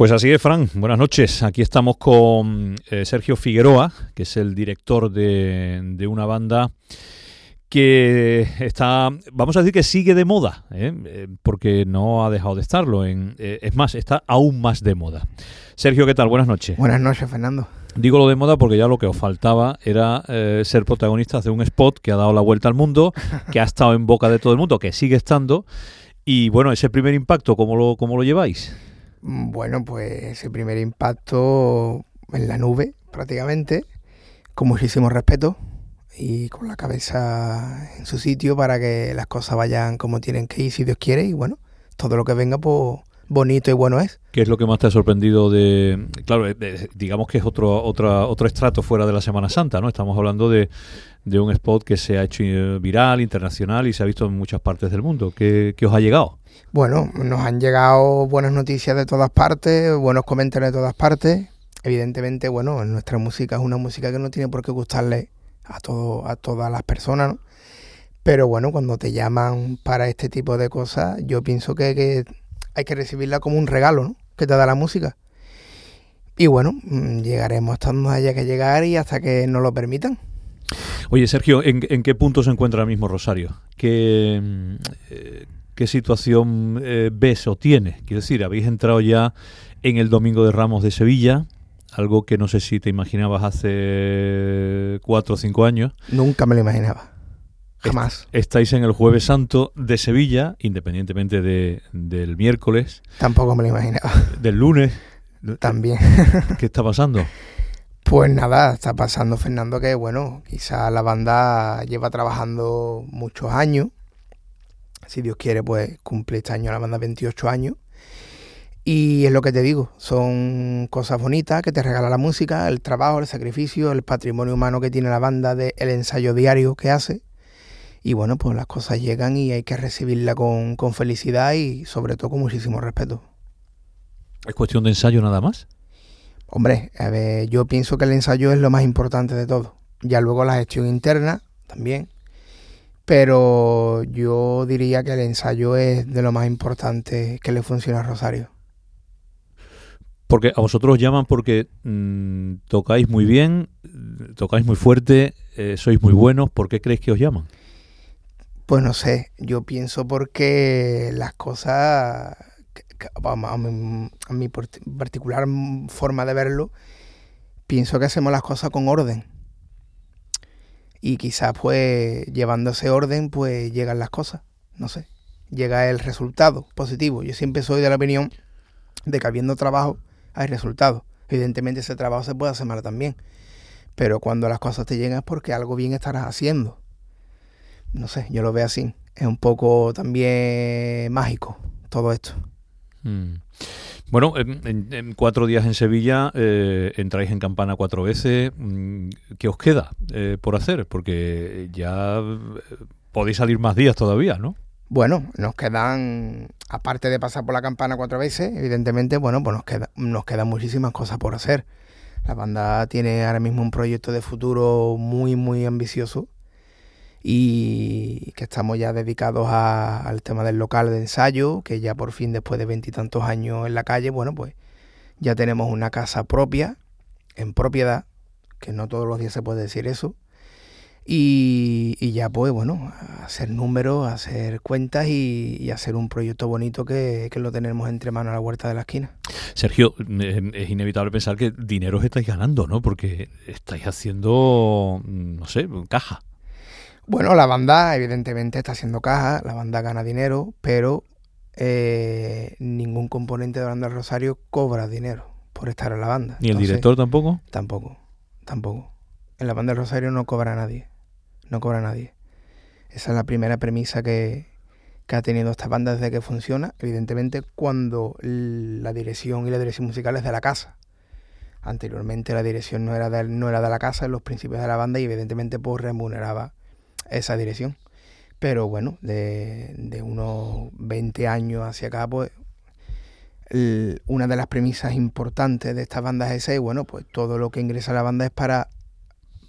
Pues así es, Fran. Buenas noches. Aquí estamos con eh, Sergio Figueroa, que es el director de, de, una banda que está, vamos a decir que sigue de moda, ¿eh? Eh, porque no ha dejado de estarlo. En, es más, está aún más de moda. Sergio, ¿qué tal? Buenas noches. Buenas noches, Fernando. Digo lo de moda porque ya lo que os faltaba era ser protagonistas de un spot que ha dado la vuelta al mundo, que ha estado en boca de todo el mundo, que sigue estando. Y bueno, ese primer impacto, ¿cómo lo, cómo lo lleváis? Mm, bueno, pues ese primer impacto en la nube, prácticamente, con muchísimo respeto y con la cabeza en su sitio para que las cosas vayan como tienen que ir, si Dios quiere, y bueno, todo lo que venga, pues bonito y bueno es. ¿Qué es lo que más te ha sorprendido de, claro, digamos que es otro, otra, otro estrato fuera de la Semana Santa, ¿no? Estamos hablando de, de un spot que se ha hecho eh, viral, internacional y se ha visto en muchas partes del mundo. ¿Qué, qué os ha llegado? Bueno, nos han llegado buenas noticias de todas partes, buenos comentarios de todas partes. Evidentemente, bueno, nuestra música es una música que no tiene por qué gustarle a, todo, a todas las personas, ¿no? Pero bueno, cuando te llaman para este tipo de cosas, yo pienso que, hay que recibirla como un regalo, ¿no? Que te da la música. Y bueno, mm, llegaremos hasta donde haya que llegar y hasta que nos lo permitan. Oye, Sergio, ¿en, qué punto se encuentra ahora mismo Rosario? ¿Qué, mm, eh, qué situación eh, ves o tiene? Quiero decir, habéis entrado ya en el Domingo de Ramos de Sevilla, algo que no sé si te imaginabas hace cuatro o cinco años. Nunca me lo imaginaba. Jamás. estáis en el Jueves Santo de Sevilla, independientemente de, del miércoles. Tampoco me lo imaginaba. Del lunes. También. ¿Qué está pasando? Pues nada, está pasando Fernando que bueno, quizá la banda lleva trabajando muchos años. Si Dios quiere, pues cumple este año la banda 28 años. Y es lo que te digo, son cosas bonitas que te regala la música, el trabajo, el sacrificio, el patrimonio humano que tiene la banda, de el ensayo diario que hace. Y bueno, pues las cosas llegan y hay que recibirla con, con felicidad y sobre todo con muchísimo respeto. ¿Es cuestión de ensayo nada más? Hombre, a ver, yo pienso que el ensayo es lo más importante de todo. Ya luego la gestión interna también. Pero yo diría que el ensayo es de lo más importante que le funciona a Rosario. Porque a vosotros os llaman porque mm, tocáis muy bien, tocáis muy fuerte, eh, sois muy buenos. ¿Por qué creéis que os llaman? Pues no sé, yo pienso porque las cosas a mi, particular forma de verlo, pienso que hacemos las cosas con orden. Y quizás pues llevando ese orden pues llegan las cosas, no sé, llega el resultado positivo. Yo siempre soy de la opinión de que habiendo trabajo hay resultados. Evidentemente ese trabajo se puede hacer mal también, pero cuando las cosas te llegan es porque algo bien estarás haciendo. No sé, yo lo veo así. Es un poco también mágico todo esto. Mm. Bueno, en, cuatro días en Sevilla eh, entráis en campana cuatro veces. Mm, ¿Qué os queda eh, por hacer? Porque ya eh, podéis salir más días todavía, ¿no? Bueno, nos quedan, aparte de pasar por la campana cuatro veces, evidentemente, bueno, pues nos, queda, nos quedan muchísimas cosas por hacer. La banda tiene ahora mismo un proyecto de futuro muy, muy ambicioso y que estamos ya dedicados al tema del local de ensayo, que ya por fin después de veintitantos años en la calle, bueno, pues ya tenemos una casa propia, en propiedad, que no todos los días se puede decir eso, y, ya pues bueno, hacer números, hacer cuentas y, hacer un proyecto bonito que, que, lo tenemos entre manos a la huerta de la esquina. Sergio, es inevitable pensar que dinero os estáis ganando, ¿no? Porque estáis haciendo, no sé, caja. Bueno, la banda evidentemente está haciendo caja, la banda gana dinero, pero eh, ningún componente de la banda del Rosario cobra dinero por estar en la banda. ¿Ni el director tampoco? Tampoco, tampoco. En la banda del Rosario no cobra nadie, no cobra nadie. Esa es la primera premisa que, ha tenido esta banda desde que funciona, evidentemente cuando la dirección y la dirección musical es de la casa. Anteriormente la dirección no era de, no era de la casa en los principios de la banda y evidentemente pues remuneraba esa dirección. Pero bueno, de, unos 20 años hacia acá, pues una de las premisas importantes de estas bandas es esa, y bueno, pues todo lo que ingresa a la banda es para,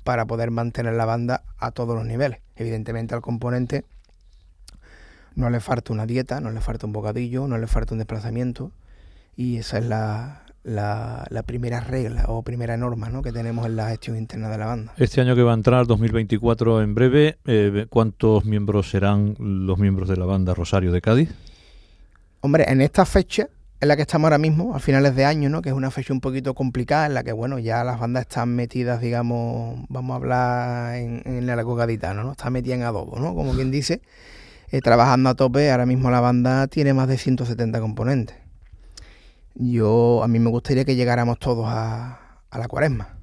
para poder mantener la banda a todos los niveles. Evidentemente al componente no le falta una dieta, no le falta un bocadillo, no le falta un desplazamiento. Y esa es la, la, la primera regla o primera norma ¿no? que tenemos en la gestión interna de la banda. Este año que va a entrar, 2024 en breve, eh, ¿cuántos miembros serán los miembros de la banda Rosario de Cádiz? Hombre, en esta fecha en la que estamos ahora mismo, a finales de año, ¿no? Que es una fecha un poquito complicada, en la que, bueno, ya las bandas están metidas, digamos, vamos a hablar en, en el gaditano, ¿no? Está metida en adobo, ¿no? Como quien dice, eh, trabajando a tope, ahora mismo la banda tiene más de 170 componentes. Yo, a mí me gustaría que llegáramos todos a, a la cuaresma.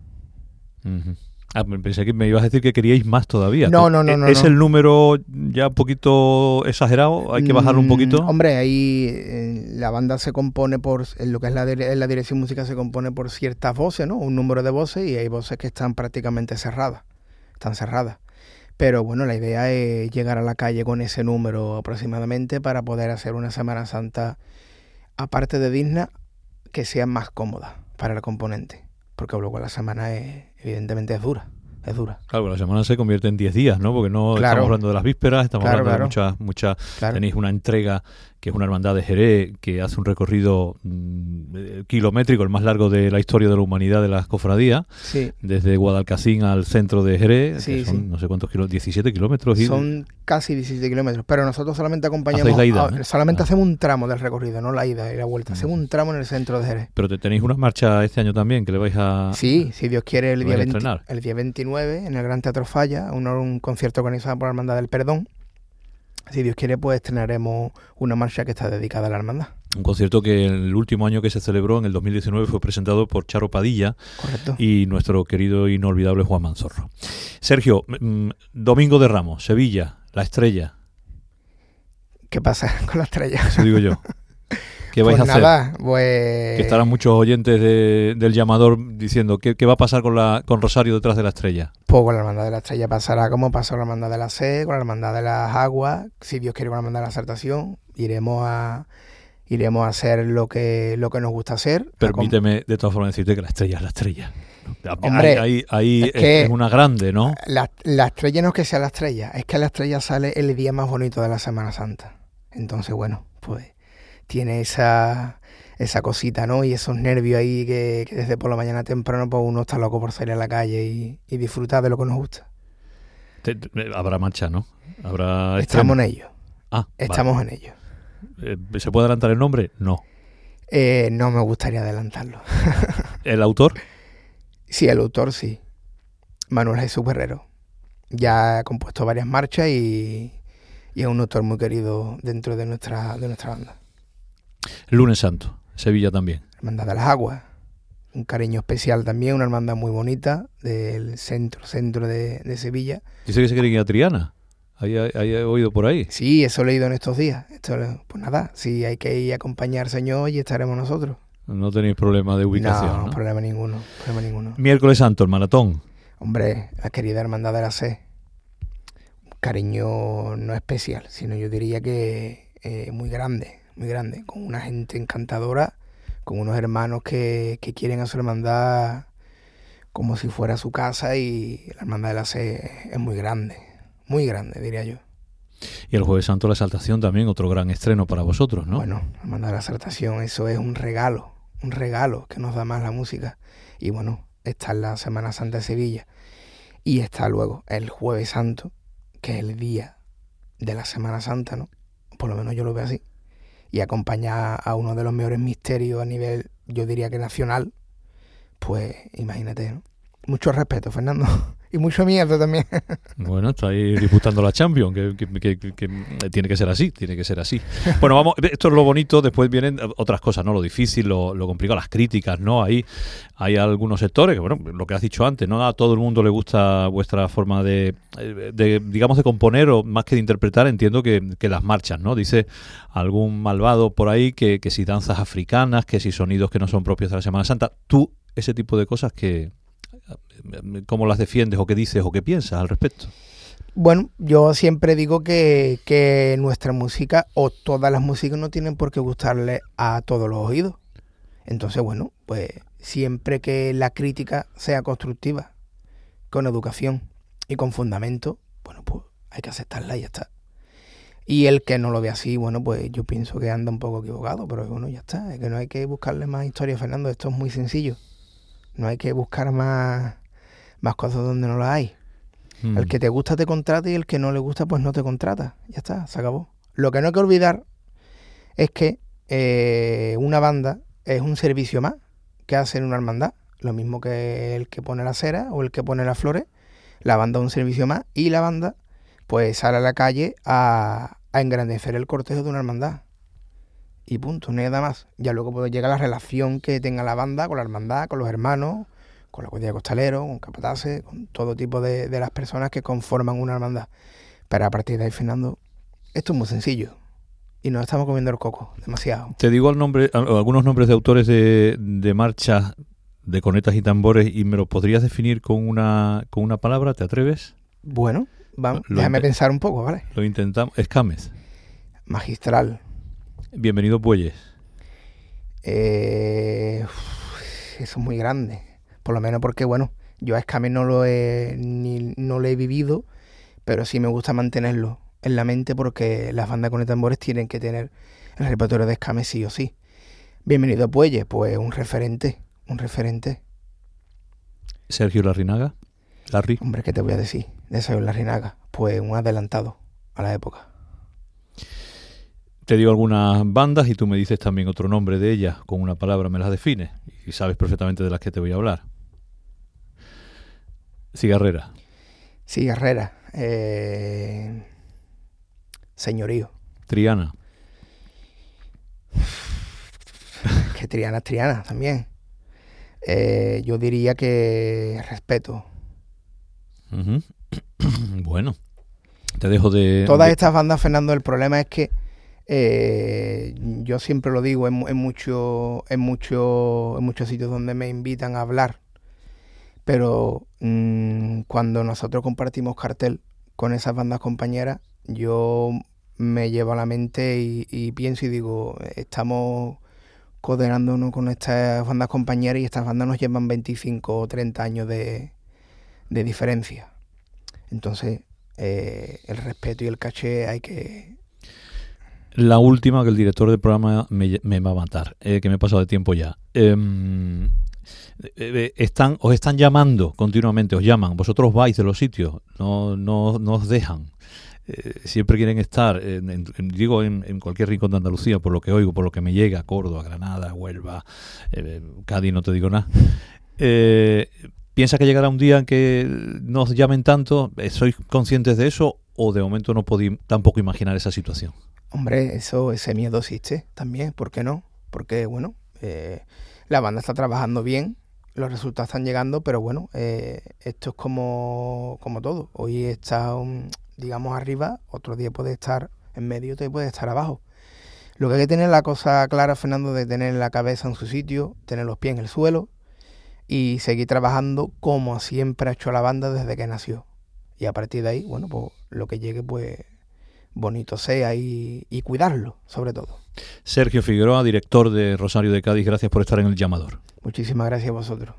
Ujú. Ah, pensé que me ibas a decir que queríais más todavía. No, no, no, ¿E- no, ¿Es no. el número ya un poquito exagerado? ¿Hay que bajarlo un Mm, poquito? Hombre, ahí eh, la banda se compone por, en lo que es la, la dirección música se compone por ciertas voces, ¿no? Un número de voces y hay voces que están prácticamente cerradas, están cerradas. Pero bueno, la idea es llegar a la calle con ese número aproximadamente para poder hacer una Semana Santa, aparte de digna, que sea más cómoda para el componente. Porque luego la semana es, evidentemente es dura, es dura. Claro, la semana se convierte en 10 días, ¿no? Porque no Claro. estamos hablando de las vísperas, estamos Claro, hablando claro. de muchas, muchas. Claro. Tenéis una entrega que es una hermandad de Jerez que hace un recorrido mm, eh, kilométrico, el más largo de la historia de la humanidad de las cofradías, Sí, desde Guadalcacín al centro de Jerez, Sí, que son sí. no sé cuántos kilómetros, 17 kilómetros. y- Son casi 17 kilómetros, pero nosotros solamente acompañamos. La ida, a- ¿no? solamente Ah. hacemos un tramo del recorrido, no la ida y la vuelta. Mm. Hacemos un tramo en el centro de Jerez. Pero te- tenéis una marcha este año también que le vais a. Sí, si Dios quiere, el ¿Lo día, vais a 20 estrenar? el día 29 en el Gran Teatro Falla, un, un concierto organizado por la Hermandad del Perdón. Si Dios quiere, pues estrenaremos una marcha que está dedicada a la hermandad. Un concierto que el último año que se celebró, en el 2019, fue presentado por Charo Padilla ¿Correcto? y nuestro querido e inolvidable Juan Manzorro. Sergio, mm, Domingo de Ramos, Sevilla, La Estrella, ¿Qué pasa con la estrella? eso digo yo. ¿Qué vais pues a hacer? nada, pues. Que estarán muchos oyentes de- del llamador diciendo ¿qué, qué va a pasar con, la, con Rosario detrás de la estrella. Pues con la hermandad de la estrella pasará como pasó con la hermandad de la sed, con la hermandad de las aguas, si Dios quiere con la hermandad de la acertación, iremos a iremos a hacer lo que lo que nos gusta hacer. Permíteme de todas formas decirte que la estrella es la estrella. Hombre, ahí ahí- ahí es es, que- es una grande, ¿no? La, la estrella no es que sea la estrella, es que la estrella sale el día más bonito de la Semana Santa. Entonces, bueno, pues tiene esa, esa cosita, ¿no? Y esos nervios ahí que, que desde por la mañana temprano pues uno está loco por salir a la calle y, y disfrutar de lo que nos gusta. Te- te- habrá marcha, ¿no? Habrá Estamos en ello, Ah, estamos en ello. Eh, ¿Se puede adelantar el nombre? No. Eh, no me gustaría adelantarlo. ¿El autor? Sí, el autor sí. Manuel Jesús Guerrero. Ya ha compuesto varias marchas y, y es un autor muy querido dentro de nuestra, de nuestra banda. Lunes Santo, Sevilla también. Hermandad de las Aguas. Un cariño especial también, una hermandad muy bonita del centro, centro de, de Sevilla. Dice que se quiere ir a Triana. He oído por ahí. Sí, eso he leído en estos días. Esto, pues nada, sí hay que ir a acompañar al Señor y estaremos nosotros. No tenéis problema de ubicación. no, ¿no? problema ninguno, problema ninguno. Miércoles Santo, el maratón. Hombre, la querida hermandad de la C. Un cariño no especial, sino yo diría que eh, muy grande, muy grande, con una gente encantadora, con unos hermanos que, que quieren a su hermandad como si fuera su casa y la hermandad de la C es muy grande, muy grande, diría yo. Y el Jueves Santo, la Exaltación también, otro gran estreno para vosotros, ¿no? Bueno, la hermandad de la acertación, eso es un regalo, un regalo que nos da más la música. Y bueno, está la Semana Santa de Sevilla. Y está luego el Jueves Santo, que es el día de la Semana Santa, ¿no? Por lo menos yo lo veo así. Y acompaña a uno de los mejores misterios a nivel, yo diría que nacional, pues imagínate, ¿no? Mucho respeto, Fernando. Y mucho miedo también. Bueno, estáis disputando la Champions, que, que- que- que- que tiene que ser así, tiene que ser así. Bueno, vamos, esto es lo bonito, después vienen otras cosas, ¿no? Lo difícil, lo, lo complicado, las críticas, ¿no? Ahí hay algunos sectores que, bueno, lo que has dicho antes, ¿no? A todo el mundo le gusta vuestra forma de, de, digamos, de componer o más que de interpretar, entiendo que las marchas, ¿no? Dice algún malvado por ahí que, que si danzas africanas, que si sonidos que no son propios de la Semana Santa, tú, ese tipo de cosas que... ¿Cómo las defiendes o qué dices o qué piensas al respecto? Bueno, yo siempre digo que, que nuestra música o todas las músicas no tienen por qué gustarle a todos los oídos. Entonces, bueno, pues siempre que la crítica sea constructiva, con educación y con fundamento, bueno, pues hay que aceptarla y ya está. Y el que no lo ve así, bueno, pues yo pienso que anda un poco equivocado, pero bueno, ya está. Es que no hay que buscarle más historia, Fernando. Esto es muy sencillo. No hay que buscar más, más cosas donde no las hay. El Mm. que te gusta te contrata y el que no le gusta, pues no te contrata. Ya está, se acabó. Lo que no hay que olvidar es que eh, una banda es un servicio más que hace en una hermandad. Lo mismo que el que pone la cera o el que pone las flores. La banda es un servicio más y la banda pues sale a la calle a, a engrandecer el cortejo de una hermandad. Y punto, no hay nada más. Ya luego pues, llega la relación que tenga la banda con la hermandad, con los hermanos, con la cuadrilla de costaleros, con capataces, con todo tipo de, de las personas que conforman una hermandad. Pero a partir de ahí, Fernando, esto es muy sencillo. Y nos estamos comiendo el coco, demasiado. Te digo el nombre, al- algunos nombres de autores de, de marchas de cornetas y tambores y me lo podrías definir con una, con una palabra, ¿te atreves? Bueno, vamos, Lo déjame pensar un poco, ¿vale? Lo intentamos. Escámez. Magistral. Bienvenido Bueyes. Eh, eso es muy grande. Por lo menos porque, bueno, yo a Escame no lo he, ni, no lo he vivido, pero sí me gusta mantenerlo en la mente porque las bandas con tambores tienen que tener el repertorio de Escame sí o sí. Bienvenido a Puelles, pues un referente, un referente. Sergio Larrinaga. Larry. Hombre, ¿qué te voy a decir? De eso la Rinaga, pues un adelantado a la época. Te digo algunas bandas y tú me dices también otro nombre de ellas, con una palabra me las defines y sabes perfectamente de las que te voy a hablar. Cigarrera. Sí, Guerrera. Eh, señorío. Triana. que Triana es Triana también. Eh, yo diría que respeto. Bueno. Te dejo de... Todas de- estas bandas, Fernando, el problema es que eh, yo siempre lo digo en, en, en, mucho- en muchos sitios donde me invitan a hablar, pero mm, cuando nosotros compartimos cartel con esas bandas compañeras, yo me llevo a la mente y, pienso y digo, estamos coordinándonos con estas bandas compañeras y estas bandas nos llevan 25 o 30 años de, de diferencia. Entonces, eh, el respeto y el caché hay que... La última que el director del programa me, va a matar, eh, que me he pasado de tiempo ya. Em, eh, eh, están, os están llamando continuamente, os llaman. Vosotros vais de los sitios, no, no, no os dejan. Eh, siempre quieren estar, en- digo, en, cualquier rincón de Andalucía, por lo que oigo, por lo que me llega, Córdoba, Granada, Huelva, Cádiz, no te digo nada. Eh, ¿Piensa que llegará un día en que nos llamen tanto? ¿Sois conscientes de eso o de momento no podéis tampoco imaginar esa situación? Hombre, eso, ese miedo existe también, ¿por qué no? Porque, bueno, eh, la banda está trabajando bien, los resultados están llegando, pero bueno, eh, esto es como, como todo. Hoy está, digamos, arriba, otro día puede estar en medio, otro día puede estar abajo. Lo que hay que tener la cosa clara, Fernando, de tener la cabeza en su sitio, tener los pies en el suelo y seguir trabajando como siempre ha hecho la banda desde que nació. Y a partir de ahí, bueno, pues lo que llegue, pues bonito sea y, y cuidarlo, sobre todo. Sergio Figueroa, director de Rosario de Cádiz, gracias por estar en el llamador. Muchísimas gracias a vosotros.